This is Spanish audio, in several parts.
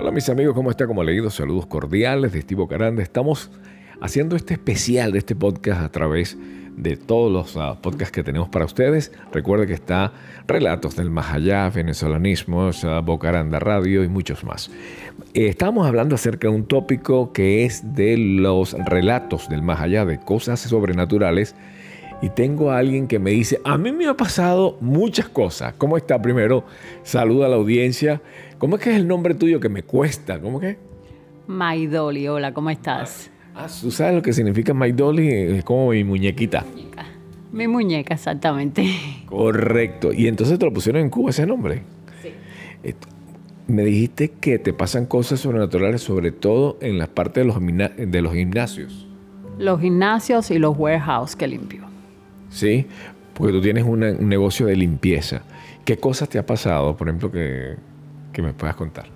Hola mis amigos, ¿cómo está? Como leído, saludos cordiales de Estivo Caranda. Estamos haciendo este especial de este podcast a través de todos los uh, podcasts que tenemos para ustedes. Recuerde que está Relatos del Más Allá, Venezolanismos, uh, Bocaranda Radio y muchos más. Eh, estamos hablando acerca de un tópico que es de los relatos del Más Allá, de cosas sobrenaturales. Y tengo a alguien que me dice, a mí me ha pasado muchas cosas. ¿Cómo está? Primero, saluda a la audiencia. ¿Cómo es que es el nombre tuyo que me cuesta? ¿Cómo que? Maidoli, hola, ¿cómo estás? Ah, ¿tú sabes lo que significa Dolly? Es como mi muñequita. Muñeca. Mi muñeca, exactamente. Correcto. Y entonces te lo pusieron en Cuba ese nombre. Sí. Me dijiste que te pasan cosas sobrenaturales, sobre todo en las partes de los, de los gimnasios. Los gimnasios y los warehouse que limpio. Sí, porque tú tienes una, un negocio de limpieza. ¿Qué cosas te ha pasado, por ejemplo, que, que me puedas contar?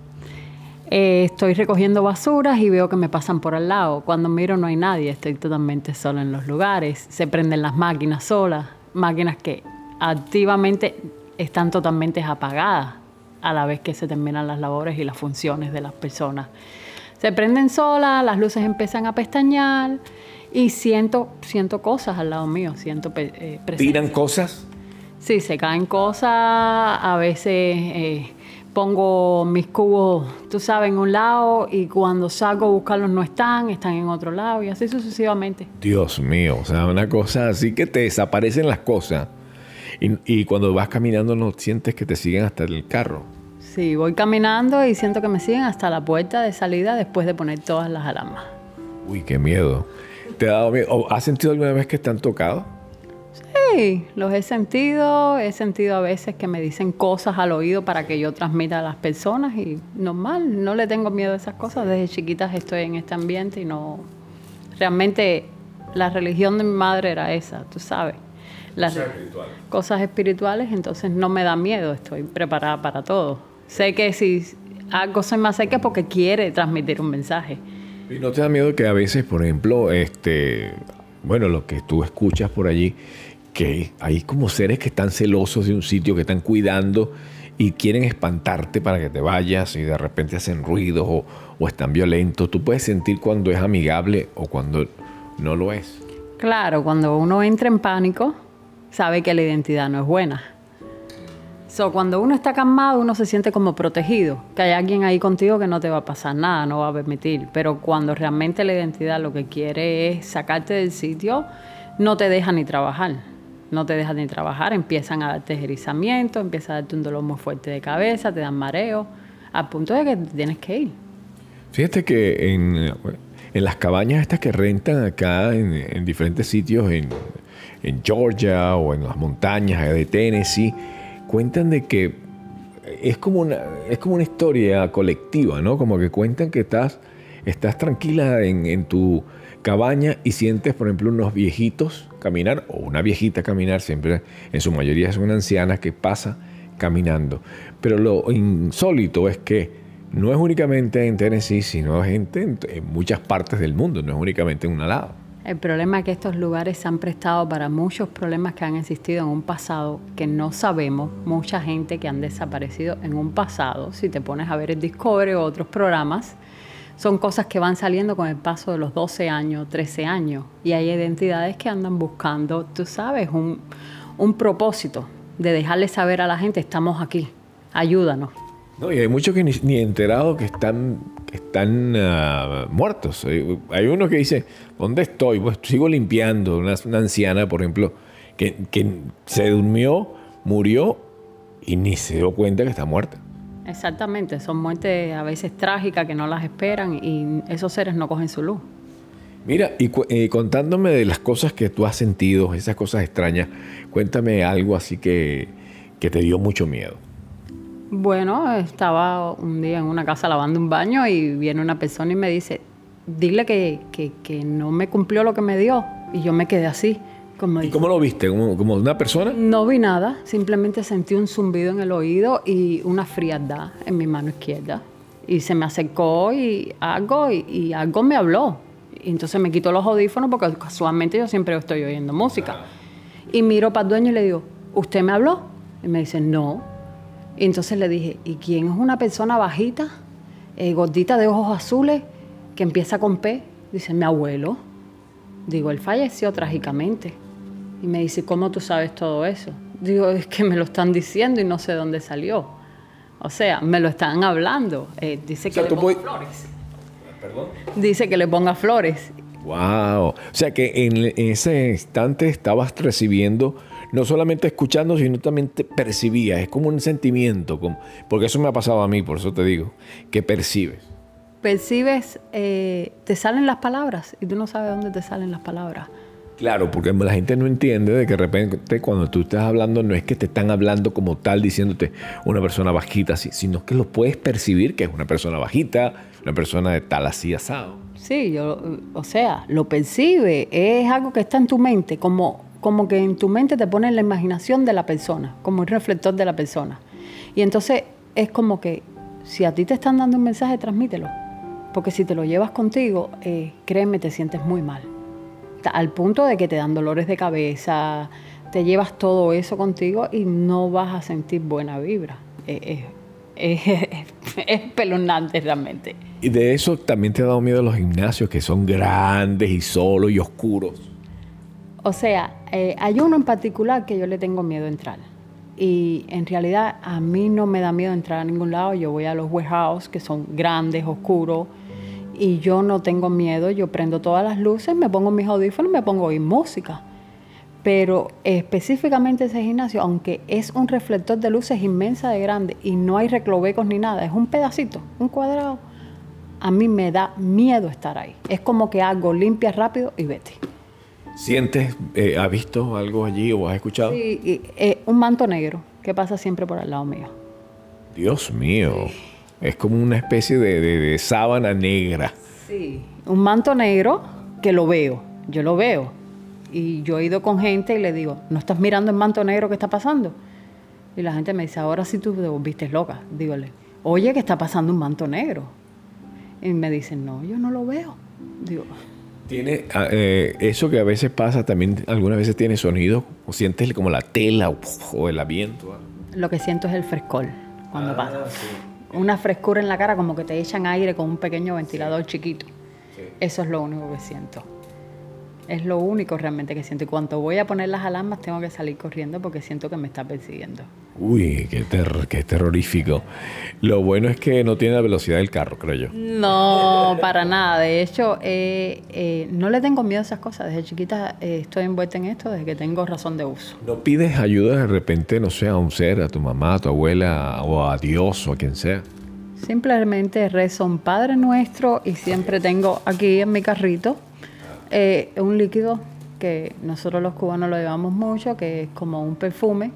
Eh, estoy recogiendo basuras y veo que me pasan por al lado. Cuando miro no hay nadie, estoy totalmente sola en los lugares. Se prenden las máquinas solas, máquinas que activamente están totalmente apagadas a la vez que se terminan las labores y las funciones de las personas. Se prenden solas, las luces empiezan a pestañear y siento, siento cosas al lado mío, siento eh, presencia. ¿Tiran cosas? Sí, se caen cosas, a veces... Eh, pongo mis cubos, tú sabes, en un lado y cuando salgo a buscarlos no están, están en otro lado y así sucesivamente. Dios mío, o sea, una cosa así que te desaparecen las cosas y, y cuando vas caminando no sientes que te siguen hasta el carro. Sí, voy caminando y siento que me siguen hasta la puerta de salida después de poner todas las alarmas. Uy, qué miedo. ¿Te ha dado miedo? ¿Has sentido alguna vez que están tocado? Sí, los he sentido. He sentido a veces que me dicen cosas al oído para que yo transmita a las personas y normal, no le tengo miedo a esas cosas. Desde chiquitas estoy en este ambiente y no... Realmente la religión de mi madre era esa, tú sabes. Las Cosas espirituales. cosas espirituales, entonces no me da miedo, estoy preparada para todo. Sé que si algo soy más seca es porque quiere transmitir un mensaje. ¿Y no te da miedo que a veces, por ejemplo, este, bueno, lo que tú escuchas por allí, que hay como seres que están celosos de un sitio, que están cuidando y quieren espantarte para que te vayas y de repente hacen ruidos o, están violentos. Tú puedes sentir cuando es amigable o cuando no lo es. Claro, cuando uno entra en pánico, sabe que la identidad no es buena. So, cuando uno está calmado, uno se siente como protegido, que hay alguien ahí contigo que no te va a pasar nada, no va a permitir. Pero cuando realmente la identidad lo que quiere es sacarte del sitio, no te deja ni trabajar. No te deja ni trabajar, empiezan a darte erizamiento, empieza a darte un dolor muy fuerte de cabeza, te dan mareo, al punto de que tienes que ir. Fíjate que en, en las cabañas estas que rentan acá en, en diferentes sitios, en, en, Georgia o en las montañas de Tennessee, cuentan de que es como una, es como una historia colectiva, ¿no? Como que cuentan que estás, estás tranquila en tu cabaña y sientes, por ejemplo, unos viejitos caminar o una viejita caminar, siempre en su mayoría es una anciana que pasa caminando. Pero lo insólito es que no es únicamente en Tennessee, sino gente en, en muchas partes del mundo, no es únicamente en un lado. El problema es que estos lugares se han prestado para muchos problemas que han existido en un pasado que no sabemos, mucha gente que han desaparecido en un pasado. Si te pones a ver el Discovery o otros programas, son cosas que van saliendo con el paso de los 12 años, 13 años. Y hay identidades que andan buscando, tú sabes, un, un propósito de dejarle saber a la gente, estamos aquí, ayúdanos. No, y hay muchos que ni, ni enterados que están, están uh, muertos. Hay, hay, uno que dice, ¿dónde estoy? Pues sigo limpiando. Una, una anciana, por ejemplo, que, que se durmió, murió y ni se dio cuenta que está muerta. Exactamente, son muertes a veces trágicas que no las esperan y esos seres no cogen su luz. Mira, y eh, contándome de las cosas que tú has sentido, esas cosas extrañas, cuéntame algo así que, que te dio mucho miedo. Bueno, estaba un día en una casa lavando un baño y viene una persona y me dice, dile que, que, que no me cumplió lo que me dio. Y yo me quedé así. Como ¿Y cómo lo viste? ¿Como, ¿Como, una persona? No vi nada, simplemente sentí un zumbido en el oído y una frialdad en mi mano izquierda. Y se me acercó y algo, y, y algo me habló. Y entonces me quitó los audífonos porque casualmente yo siempre estoy oyendo música. Y miro para el dueño y le digo, ¿usted me habló? Y me dice, no. Y entonces le dije, ¿y quién es una persona bajita eh, gordita de ojos azules que empieza con P. Dice, mi abuelo. Digo, él falleció trágicamente. Y me dice, ¿cómo tú sabes todo eso? Digo, es que me lo están diciendo y no sé dónde salió. O sea, me lo están hablando. Eh, dice que le ponga flores. ¿Perdón? Dice que le ponga flores. Wow. O sea que en, ese instante estabas recibiendo, no solamente escuchando, sino también te percibías. Es como un sentimiento, como, porque eso me ha pasado a mí, por eso te digo, que percibes. Percibes, eh, te salen las palabras y tú no sabes dónde te salen las palabras. Claro, porque la gente no entiende de que de repente cuando tú estás hablando no es que te están hablando como tal diciéndote una persona bajita, sino que lo puedes percibir que es una persona bajita, una persona de tal así asado. Sí, yo, o sea, lo percibe, es algo que está en tu mente, como, como que en tu mente te pone la imaginación de la persona, como un reflector de la persona. Y entonces es como que si a ti te están dando un mensaje, transmítelo, porque si te lo llevas contigo, eh, créeme, te sientes muy mal al punto de que te dan dolores de cabeza, te llevas todo eso contigo y no vas a sentir buena vibra. Es, es, espeluznante realmente. Y de eso también te ha dado miedo los gimnasios que son grandes y solos y oscuros. O sea, eh, hay uno en particular que yo le tengo miedo a entrar. Y en realidad a mí no me da miedo entrar a ningún lado. Yo voy a los warehouse que son grandes, oscuros y yo no tengo miedo, yo prendo todas las luces, me pongo mis audífonos, me pongo a oír música. Pero específicamente ese gimnasio, aunque es un reflector de luces inmensa de grande y no hay reclovecos ni nada, es un pedacito, un cuadrado, a mí me da miedo estar ahí. Es como que hago limpia rápido y vete. ¿Sientes, eh, has visto algo allí o has escuchado? Sí, eh, un manto negro que pasa siempre por al lado mío. Dios mío. Es como una especie de, sábana negra. Sí, un manto negro que lo veo, yo lo veo. Y yo he ido con gente y le digo, ¿no estás mirando el manto negro que está pasando? Y la gente me dice, ahora sí tú te volviste loca. Dígole, oye, que está pasando un manto negro. Y me dicen, no, yo no lo veo. Digo, tiene ah, eh, eso que a veces pasa, también algunas veces tiene sonido, o sientes como la tela o, el viento. Lo que siento es el frescol cuando ah, pasa una frescura en la cara, como que te echan aire con un pequeño ventilador chiquito. Eso es lo único que siento. Es lo único realmente que siento. Y cuando voy a poner las alarmas, tengo que salir corriendo porque siento que me está persiguiendo. Uy, qué, qué terrorífico. Lo bueno es que no tiene la velocidad del carro, creo yo. No, para nada. De hecho, eh, eh, no le tengo miedo a esas cosas. Desde chiquita eh, estoy envuelta en esto desde que tengo razón de uso. ¿No pides ayuda de repente, no sé, a un ser, a tu mamá, a tu abuela, o a Dios, o a quien sea? Simplemente rezo un Padre Nuestro y siempre tengo aquí en mi carrito un líquido que nosotros los cubanos lo llevamos mucho, que es como un perfume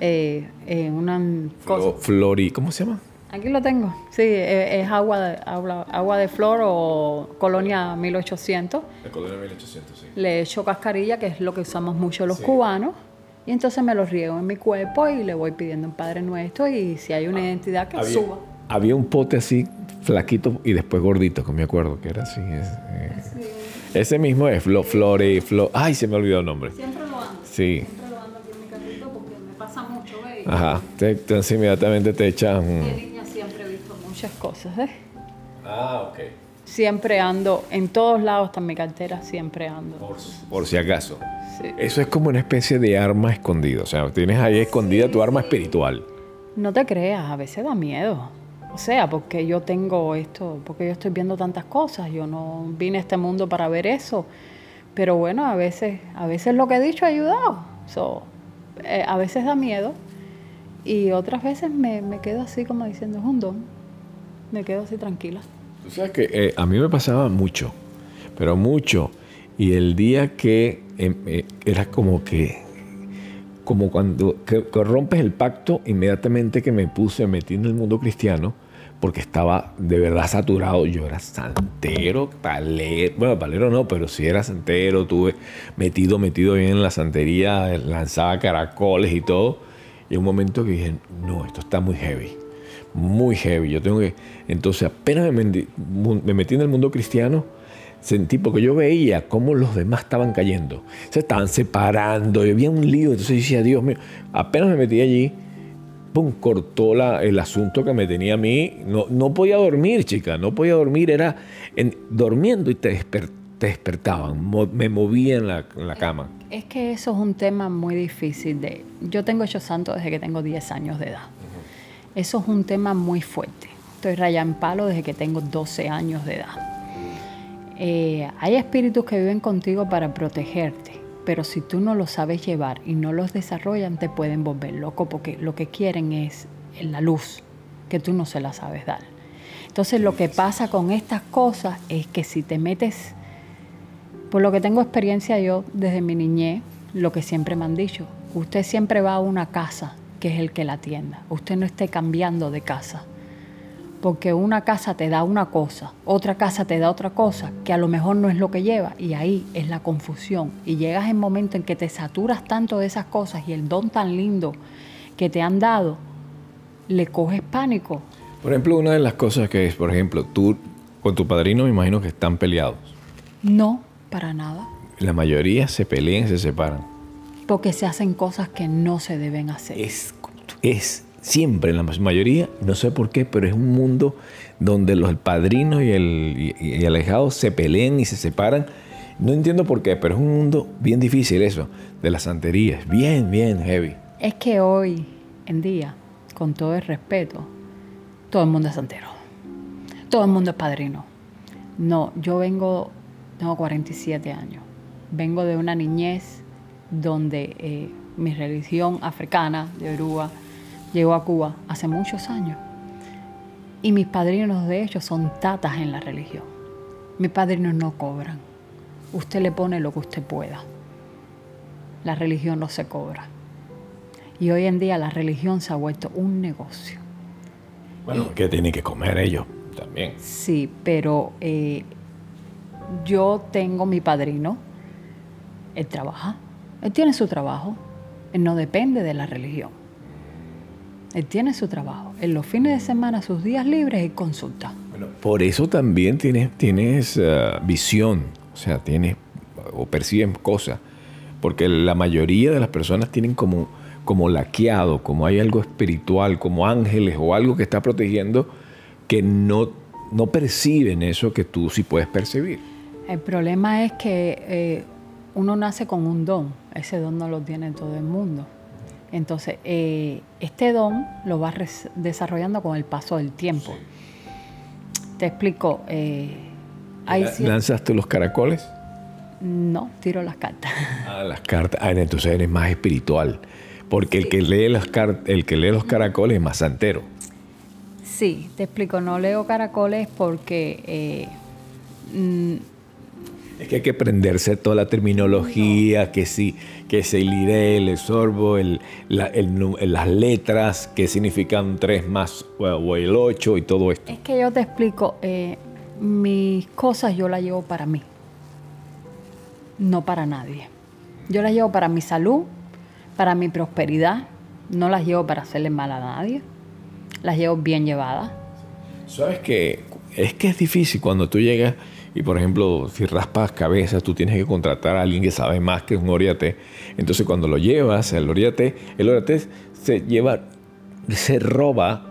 eh, eh, una cosa. Flori, ¿cómo se llama? Aquí lo tengo. Sí, eh, es, agua, de, agua, de flor o colonia 1800. De colonia 1800, sí. Le echo cascarilla, que es lo que usamos mucho los cubanos. Y entonces me lo riego en mi cuerpo y le voy pidiendo un Padre Nuestro y si hay una ah, identidad que suba. Había un pote así, flaquito y después gordito, que me acuerdo que era así. Ese mismo es Flo, Flori, Flo. Ay, se me olvidó el nombre. Siempre lo ando. Sí. Ajá, entonces inmediatamente te echan... De niña siempre he visto muchas cosas, ¿eh? Ah, ok. Siempre ando, en todos lados está mi cartera, siempre ando. Por, si acaso. Sí. Eso es como una especie de arma escondida, o sea, tienes ahí escondida tu arma espiritual. No te creas, a veces da miedo. O sea, porque yo tengo esto, porque yo estoy viendo tantas cosas, yo no vine a este mundo para ver eso. Pero bueno, a veces, a veces lo que he dicho ha ayudado. So, eh, a veces da miedo, y otras veces me, quedo así como diciendo, es un don. Me quedo así tranquila. Tú sabes que eh, a mí me pasaba mucho, pero mucho. Y el día que em, eh, era como que, como cuando rompes el pacto, inmediatamente que me puse, me metí en el mundo cristiano, porque estaba de verdad saturado. Yo era santero, palero, bueno, palero no, pero sí era santero, tuve metido, metido bien en la santería, lanzaba caracoles y todo. Y un momento que dije, no, esto está muy heavy, muy heavy. Yo tengo que. Entonces, apenas me, metí en el mundo cristiano, sentí, porque yo veía cómo los demás estaban cayendo, se estaban separando, y había un lío. Entonces decía, Dios mío, apenas me metí allí, pum, cortó la, el asunto que me tenía a mí. No, no podía dormir, chica, no podía dormir. Era en, durmiendo y te, despertaban, me movía en la, en la, cama. Es que eso es un tema muy difícil. De, yo tengo hecho santo desde que tengo 10 años de edad. Eso es un tema muy fuerte. Estoy raya en palo desde que tengo 12 años de edad. Eh, hay espíritus que viven contigo para protegerte, pero si tú no los sabes llevar y no los desarrollan, te pueden volver loco porque lo que quieren es la luz, que tú no se la sabes dar. Entonces lo que pasa con estas cosas es que si te metes, por lo que tengo experiencia yo desde mi niñez, lo que siempre me han dicho, usted siempre va a una casa que es el que la atienda, usted no esté cambiando de casa porque una casa te da una cosa, otra casa te da otra cosa, que a lo mejor no es lo que lleva, y ahí es la confusión. Y llegas en momento en que te saturas tanto de esas cosas y el don tan lindo que te han dado, le coges pánico. Por ejemplo, una de las cosas que es, por ejemplo, tú con tu padrino me imagino que están peleados. No, para nada. La mayoría se pelean y se separan. Porque se hacen cosas que no se deben hacer. Es, es siempre, en la mayoría, no sé por qué, pero es un mundo donde los padrinos y el, y, alejados se pelean y se separan. No entiendo por qué, pero es un mundo bien difícil eso, de las santerías, bien, bien heavy. Es que hoy en día, con todo el respeto, todo el mundo es santero. Todo el mundo es padrino. No, yo vengo, tengo 47 años, vengo de una niñez donde eh, mi religión africana, de Uruguay, llegó a Cuba hace muchos años. Y mis padrinos, de hecho, son tatas en la religión. Mis padrinos no cobran. Usted le pone lo que usted pueda. La religión no se cobra. Y hoy en día la religión se ha vuelto un negocio. Bueno, que tienen que comer ellos también. Sí, pero eh, yo tengo mi padrino, él trabaja, él tiene su trabajo, él no depende de la religión. Él tiene su trabajo. En los fines de semana, sus días libres, y consulta. Bueno, por eso también tienes, tienes uh, visión, o sea, tienes o perciben cosas. Porque la mayoría de las personas tienen como, como laqueado, como hay algo espiritual, como ángeles o algo que está protegiendo, que no, no perciben eso que tú sí puedes percibir. El problema es que eh, uno nace con un don, ese don no lo tiene todo el mundo. Entonces, eh, este don lo vas desarrollando con el paso del tiempo. Te explico. Eh, ¿Lanzaste los caracoles? No, tiro las cartas. Ah, las cartas. Ah, entonces eres más espiritual. Porque el, que lee las el que lee los caracoles es más santero. Sí, te explico. No leo caracoles porque eh, mm, es que hay que aprenderse toda la terminología, que sí, que es el el sorbo, el, las letras, que significan tres más o el ocho y todo esto. Es que yo te explico, eh, mis cosas yo las llevo para mí, no para nadie. Yo las llevo para mi salud, para mi prosperidad, no las llevo para hacerle mal a nadie, las llevo bien llevadas. ¿Sabes qué? Es que es difícil cuando tú llegas y por ejemplo, si raspas cabezas, tú tienes que contratar a alguien que sabe más que un oriate. Entonces cuando lo llevas al oriate, el oriate se lleva, se roba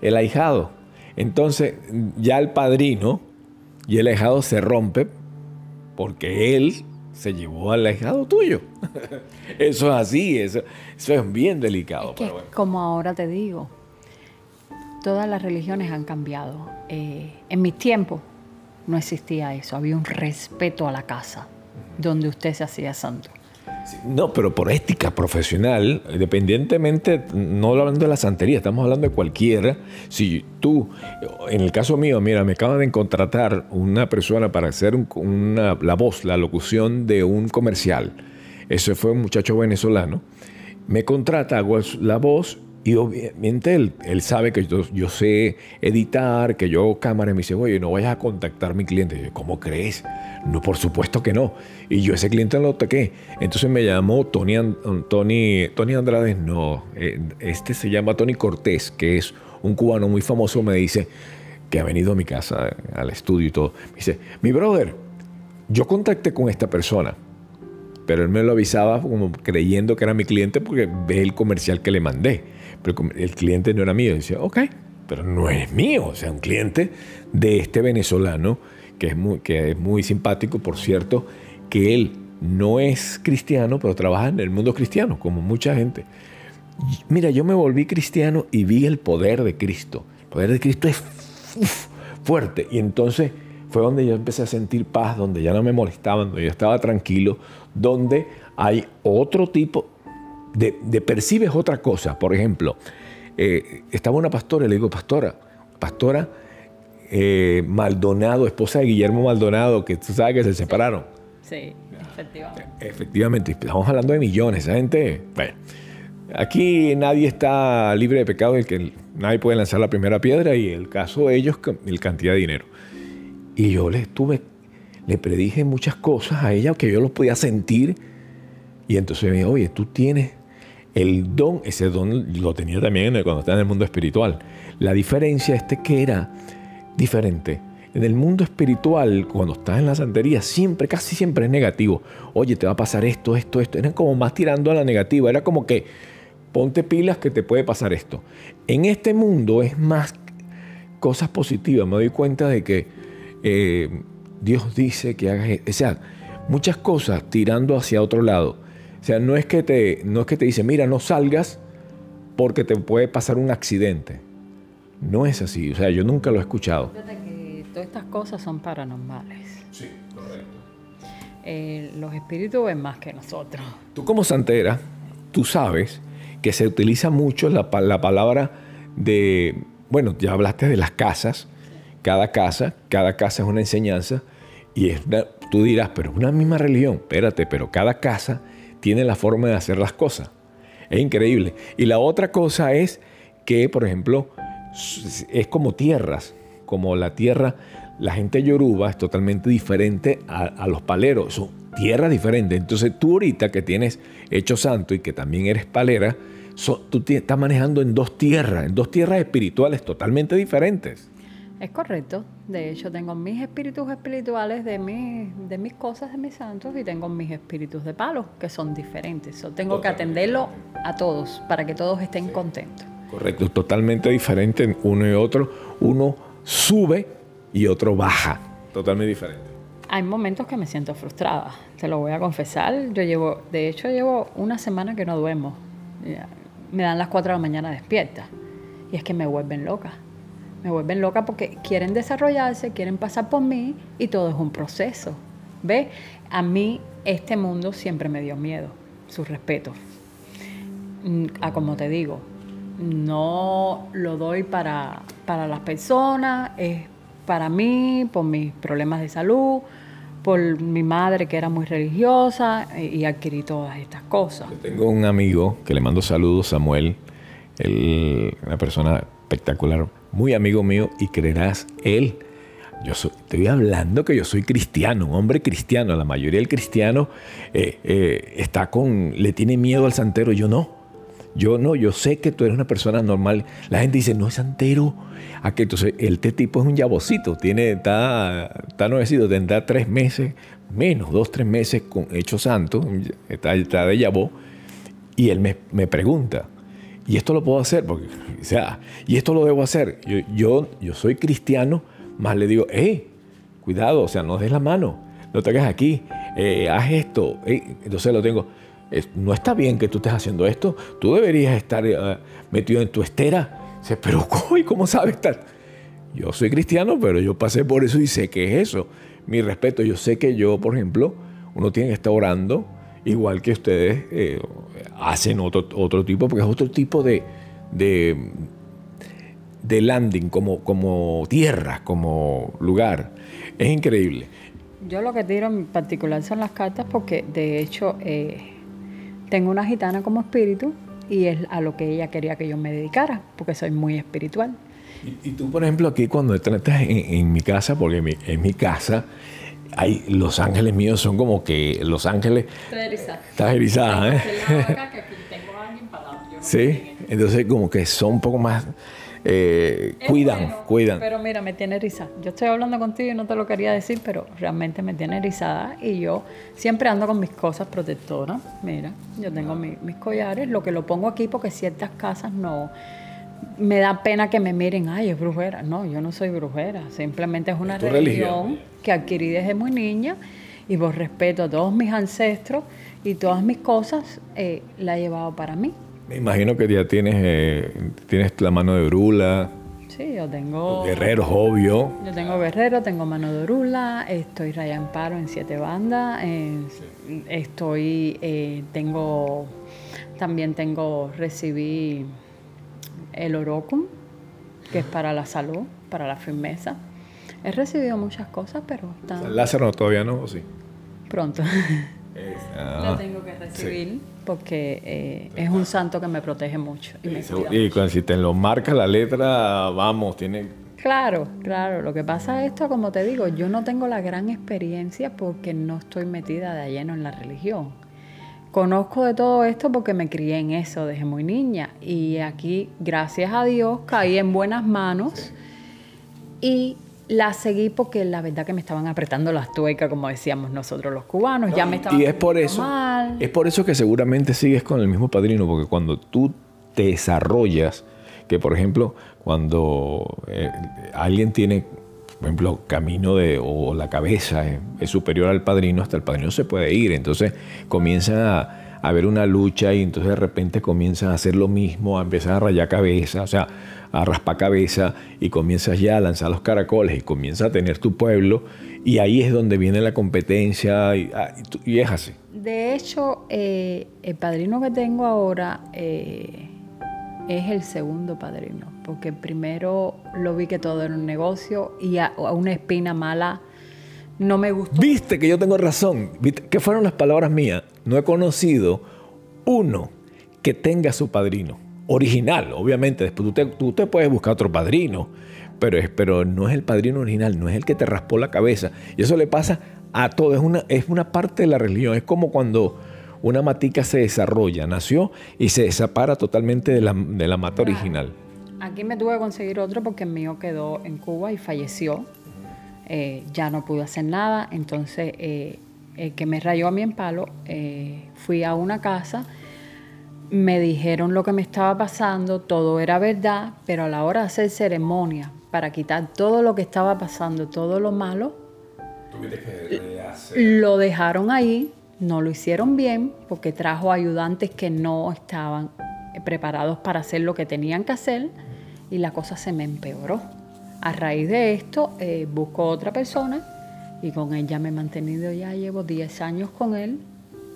el ahijado. Entonces ya el padrino y el ahijado se rompe porque él se llevó al ahijado tuyo. eso es así, eso, eso es bien delicado. Como ahora te digo, todas las religiones han cambiado. Eh, en mis tiempos, no existía eso, había un respeto a la casa donde usted se hacía santo. No, pero por ética profesional, independientemente, no hablando de la santería, estamos hablando de cualquiera. Si tú, en el caso mío, mira, me acaban de contratar una persona para hacer la voz, la locución de un comercial. Ese fue un muchacho venezolano. Me contrata, hago la voz y obviamente él, él sabe que yo, yo, sé editar, que yo cámara y me dice, oye, no vayas a contactar a mi cliente. ¿Cómo crees? No, por supuesto que no. Y yo ese cliente lo toqué. Entonces me llamó Tony, Tony, Tony Andrade, no, eh, este se llama Tony Cortés, que es un cubano muy famoso, me dice, que ha venido a mi casa, al estudio y todo. Me dice, mi brother, yo contacté con esta persona pero él me lo avisaba como creyendo que era mi cliente porque ve el comercial que le mandé. Pero el cliente no era mío. Y decía, ok, pero no es mío. O sea, un cliente de este venezolano, que es muy, que es muy simpático, por cierto, que él no es cristiano, pero trabaja en el mundo cristiano, como mucha gente. Mira, yo me volví cristiano y vi el poder de Cristo. El poder de Cristo es fuerte. Y entonces fue donde yo empecé a sentir paz, donde ya no me molestaban, donde yo estaba tranquilo, donde hay otro tipo de, percibes otra cosa. Por ejemplo, eh, estaba una pastora y le digo, pastora, pastora eh, Maldonado, esposa de Guillermo Maldonado, que tú sabes que se separaron. Sí, efectivamente. Efectivamente, estamos hablando de millones, esa gente, bueno. Aquí nadie está libre de pecado, el que nadie puede lanzar la primera piedra y el caso de ellos, el cantidad de dinero. Y yo le estuve, le predije muchas cosas a ella que yo los podía sentir. Y entonces me dijo, oye, tú tienes el don, ese don lo tenía también cuando estaba en el mundo espiritual. La diferencia es que era diferente. En el mundo espiritual, cuando estás en la santería, siempre, casi siempre es negativo. Oye, te va a pasar esto, esto, esto. Eran como más tirando a la negativa. Era como que ponte pilas que te puede pasar esto. En este mundo es más cosas positivas. Me doy cuenta de que eh, Dios dice que hagas, e-, o sea, muchas cosas tirando hacia otro lado. O sea, no es que te, no es que te dice, mira, no salgas porque te puede pasar un accidente. No es así. O sea, yo nunca lo he escuchado. Fíjate que todas estas cosas son paranormales. Sí, correcto. Eh, los espíritus ven más que nosotros. Tú como santera, tú sabes que se utiliza mucho la, la palabra de, bueno, ya hablaste de las casas, cada casa, cada casa es una enseñanza y es tú dirás, pero es una misma religión, espérate, pero cada casa tiene la forma de hacer las cosas. Es increíble. Y la otra cosa es que, por ejemplo, es como tierras, como la tierra, la gente yoruba es totalmente diferente a, los paleros, son tierras diferentes. Entonces tú ahorita que tienes hecho santo y que también eres palera, tú estás manejando en dos tierras, en dos tierras espirituales totalmente diferentes. Es correcto. De hecho, tengo mis espíritus espirituales de, de mis cosas, de mis santos, y tengo mis espíritus de palo, que son diferentes. tengo que atenderlo a todos para que todos estén contentos. Correcto, totalmente diferente uno y otro. Uno sube y otro baja. Totalmente diferente. Hay momentos que me siento frustrada, te lo voy a confesar. Yo llevo, de hecho, llevo una semana que no duermo. Me dan las 4 de la mañana despierta. Y es que me vuelven loca me vuelven loca porque quieren desarrollarse, quieren pasar por mí y todo es un proceso. ¿Ve? A mí este mundo siempre me dio miedo, su respeto. Mm, a como te digo, no lo doy para, para las personas, es para mí, por mis problemas de salud, por mi madre que era muy religiosa y adquirí todas estas cosas. tengo un amigo que le mando saludos, Samuel, una persona espectacular, muy amigo mío, y creerás, él, yo estoy hablando que yo soy cristiano, un hombre cristiano, la mayoría del cristiano eh, eh, está con, le tiene miedo al santero, yo no. Yo no, yo sé que tú eres una persona normal. La gente dice, no es santero. ¿A que Entonces, este tipo es un yabocito, tiene, está, está nuevecito, tendrá tres meses, menos, dos, tres meses con hecho santo, está, de yabó. Y él me pregunta, y esto lo puedo hacer, porque, o sea, y esto lo debo hacer. Yo, yo, soy cristiano, más le digo, hey, cuidado, o sea, no des la mano, no te hagas aquí, eh, haz esto. entonces lo tengo, no está bien que tú estés haciendo esto, tú deberías estar eh, metido en tu estera. Dice, pero ¿cómo, ¿cómo sabes estar? Yo soy cristiano, pero yo pasé por eso y sé qué es eso. Mi respeto, yo sé que yo, por ejemplo, uno tiene que estar orando igual que ustedes eh, hacen otro, otro tipo, porque es otro tipo de, de, landing, como, como tierra, como lugar. Es increíble. Yo lo que tiro en particular son las cartas porque de hecho eh, tengo una gitana como espíritu y es a lo que ella quería que yo me dedicara, porque soy muy espiritual. Y, tú, por ejemplo, aquí cuando estás en, mi casa, porque mi, en mi casa hay, los ángeles míos son como que los ángeles. Estás erizada. ¿eh? Sí, entonces como que son un poco más. eh, cuidan, cuidan. Pero mira, me tiene erizada. Yo estoy hablando contigo y no te lo quería decir, pero realmente me tiene erizada. Y yo siempre ando con mis cosas protectoras. Mira, yo tengo mis collares, lo que lo pongo aquí porque ciertas casas no. Me da pena que me miren, ay, es brujera. No, yo no soy brujera. Simplemente es una religión, que adquirí desde muy niña y por respeto a todos mis ancestros y todas mis cosas, eh, la he llevado para mí. Me imagino que ya tienes, eh, tienes la mano de brula. Sí, yo tengo... Guerreros, obvio. Yo tengo guerrero, tengo mano de brula, estoy Ryan Paro en siete bandas, estoy, eh, tengo, también tengo, recibí el Orocum, que es para la salud, para la firmeza. He recibido muchas cosas, pero... Está... Lázaro todavía no, ¿o sí? Pronto. Lo tengo que recibir porque eh, es un santo que me protege mucho. Y, y cuando, si te lo marca la letra, vamos, tiene... Claro, claro. Lo que pasa es esto, como te digo, yo no tengo la gran experiencia porque no estoy metida de lleno en la religión. Conozco de todo esto porque me crié en eso desde muy niña y aquí, gracias a Dios, caí en buenas manos y la seguí porque la verdad que me estaban apretando las tuercas, como decíamos nosotros los cubanos. ya me estaban y es por eso, Es por eso que seguramente sigues con el mismo padrino, porque cuando tú te desarrollas, que por ejemplo, cuando eh, alguien tiene, por ejemplo, camino de, o la cabeza es, superior al padrino, hasta el padrino se puede ir. Entonces comienza a, a haber una lucha y entonces de repente comienzan a hacer lo mismo, a empezar a rayar cabeza. O sea, a raspar cabeza y comienzas ya a lanzar los caracoles y comienzas a tener tu pueblo y ahí es donde viene la competencia y, ah, es así. De hecho, eh, el padrino que tengo ahora eh, es el segundo padrino, porque primero lo vi que todo era un negocio y a, una espina mala no me gustó. Viste que yo tengo razón. ¿Qué fueron las palabras mías? No he conocido uno que tenga su padrino original, obviamente. Después tú te, puedes buscar otro padrino, pero, es, pero no es el padrino original, no es el que te raspó la cabeza. Y eso le pasa a todo, es una, es una parte de la religión. Es como cuando una matica se desarrolla, nació y se separa totalmente de la, de la mata original. Aquí me tuve que conseguir otro porque el mío quedó en Cuba y falleció. Eh, ya no pude hacer nada, entonces eh, el que me rayó a mí en palo, eh, fui a una casa me dijeron lo que me estaba pasando, todo era verdad, pero a la hora de hacer ceremonia para quitar todo lo que estaba pasando, todo lo malo, lo dejaron ahí, no lo hicieron bien porque trajo ayudantes que no estaban preparados para hacer lo que tenían que hacer y la cosa se me empeoró. A raíz de esto eh, busco otra persona y con ella me he mantenido ya, llevo 10 años con él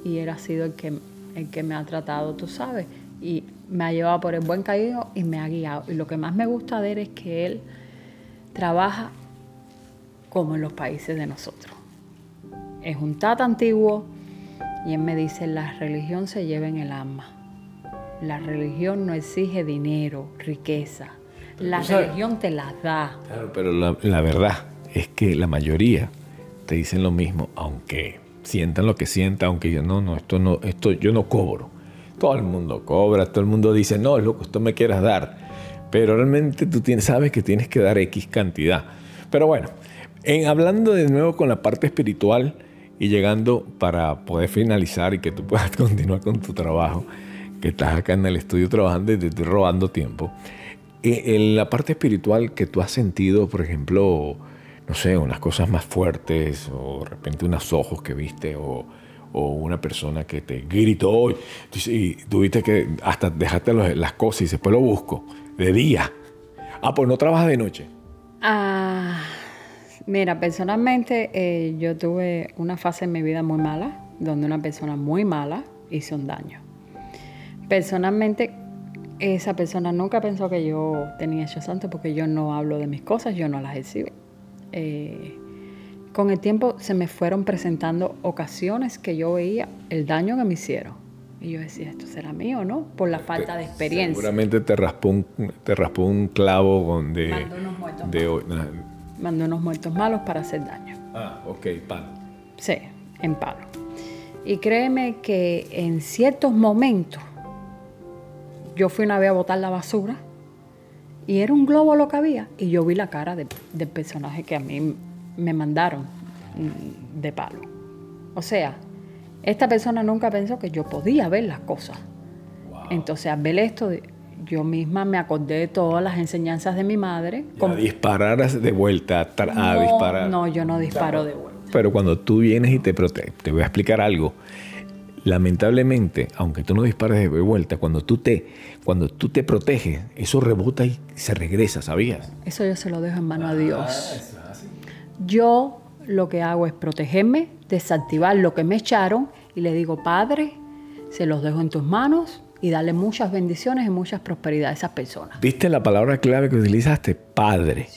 y él ha sido el que el que me ha tratado, tú sabes, y me ha llevado por el buen camino y me ha guiado. Y lo que más me gusta de él es que él trabaja como en los países de nosotros. Es un tata antiguo y él me dice, la religión se lleva en el alma. La religión no exige dinero, riqueza. La religión te las da. Claro, pero la, la verdad es que la mayoría te dicen lo mismo, aunque sientan lo que sientan, aunque yo no, no, esto no, esto yo no cobro. Todo el mundo cobra, todo el mundo dice, no, es lo que tú me quieras dar. Pero realmente tú tienes, sabes que tienes que dar X cantidad. Pero bueno, en, hablando de nuevo con la parte espiritual y llegando para poder finalizar y que tú puedas continuar con tu trabajo, que estás acá en el estudio trabajando y te estoy robando tiempo. Eh, en la parte espiritual que tú has sentido, por ejemplo, no sé, unas cosas más fuertes o de repente unos ojos que viste o, una persona que te gritó y tuviste que hasta dejaste las cosas y después lo busco de día. Ah, pues no trabajas de noche. Ah, mira, personalmente eh, yo tuve una fase en mi vida muy mala, donde una persona muy mala hizo un daño. Personalmente, esa persona nunca pensó que yo tenía hecho santo porque yo no hablo de mis cosas, yo no las exhibo. Eh, con el tiempo se me fueron presentando ocasiones que yo veía el daño que me hicieron. Y yo decía, ¿esto será mío no? Por la falta de experiencia. Seguramente te raspó un, te raspó un clavo con de... Mandó unos muertos malos. Mandó unos muertos malos para hacer daño. Ah, ok, palo. Sí, en palo. Y créeme que en ciertos momentos yo fui una vez a botar la basura Y era un globo lo que había. Y yo vi la cara de- del personaje que a mí me mandaron mm, de palo. O sea, esta persona nunca pensó que yo podía ver las cosas. Entonces, al ver esto, yo misma me acordé de todas las enseñanzas de mi madre. A Como- disparar de vuelta, a no, disparar. no, yo no disparo de vuelta. Pero cuando tú vienes y te proteges, te voy a explicar algo. Lamentablemente, aunque tú no dispares de vuelta, cuando tú te, cuando tú te proteges, eso rebota y se regresa, ¿sabías? Eso yo se lo dejo en mano a Dios. Yo lo que hago es protegerme, desactivar lo que me echaron y le digo, Padre, se los dejo en tus manos y darle muchas bendiciones y muchas prosperidad a esas personas. ¿Viste la palabra clave que utilizaste? Padre.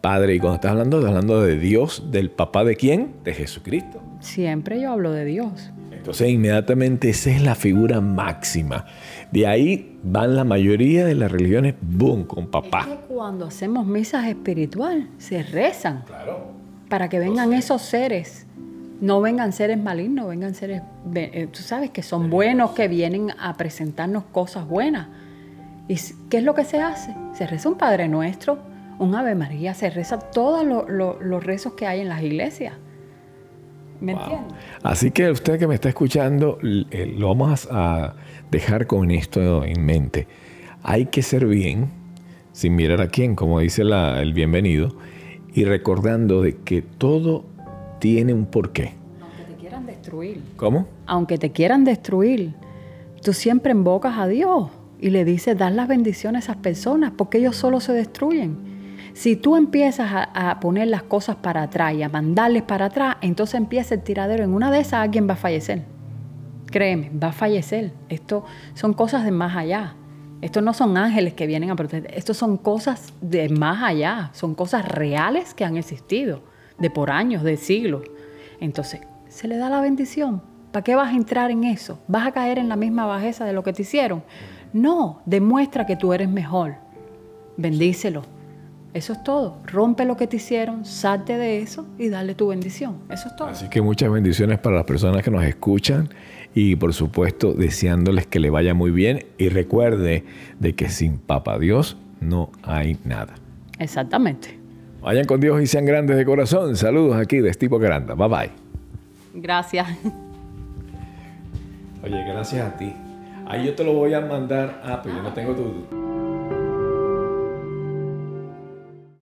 Padre, y cuando estás hablando, estás hablando de Dios, del papá de quién? De Jesucristo. Siempre yo hablo de Dios. Entonces, inmediatamente esa es la figura máxima. De ahí van la mayoría de las religiones, boom, con Es papá. que cuando hacemos misas espiritual, se rezan Claro. para que vengan esos seres. No vengan seres malignos, vengan seres, eh, tú sabes, que son buenos, que vienen a presentarnos cosas buenas. ¿Y qué es lo que se hace? Se reza un Padre Nuestro, un Ave María, se reza todos lo- lo- los rezos que hay en las iglesias. ¿Me Wow. entiendes? Así que usted que me está escuchando, eh, lo vamos a dejar con esto en mente. Hay que ser bien, sin mirar a quién, como dice la- el bienvenido, y recordando de que todo tiene un porqué. Aunque te quieran destruir. ¿Cómo? aunque te quieran destruir, tú siempre invocas a Dios y le dices, dar las bendiciones a esas personas, porque ellos solo se destruyen. Si tú empiezas a, poner las cosas para atrás y a mandarles para atrás, entonces empieza el tiradero. En una de esas alguien va a fallecer. Créeme, va a fallecer. Esto son cosas de más allá. Estos no son ángeles que vienen a proteger. Estos son cosas de más allá. Son cosas reales que han existido de por años, de siglos. Entonces, se le da la bendición. ¿Para qué vas a entrar en eso? ¿Vas a caer en la misma bajeza de lo que te hicieron? No, demuestra que tú eres mejor. Bendícelo. Eso es todo. Rompe lo que te hicieron, salte de eso y dale tu bendición. Eso es todo. Así que muchas bendiciones para las personas que nos escuchan y por supuesto deseándoles que le vaya muy bien y recuerde de que sin Papa Dios no hay nada. Exactamente. Vayan con Dios y sean grandes de corazón. Saludos aquí de Estipo Granda. Bye bye. Gracias. Oye, gracias a ti. Ahí yo te lo voy a mandar. Ah, pero yo no tengo tu.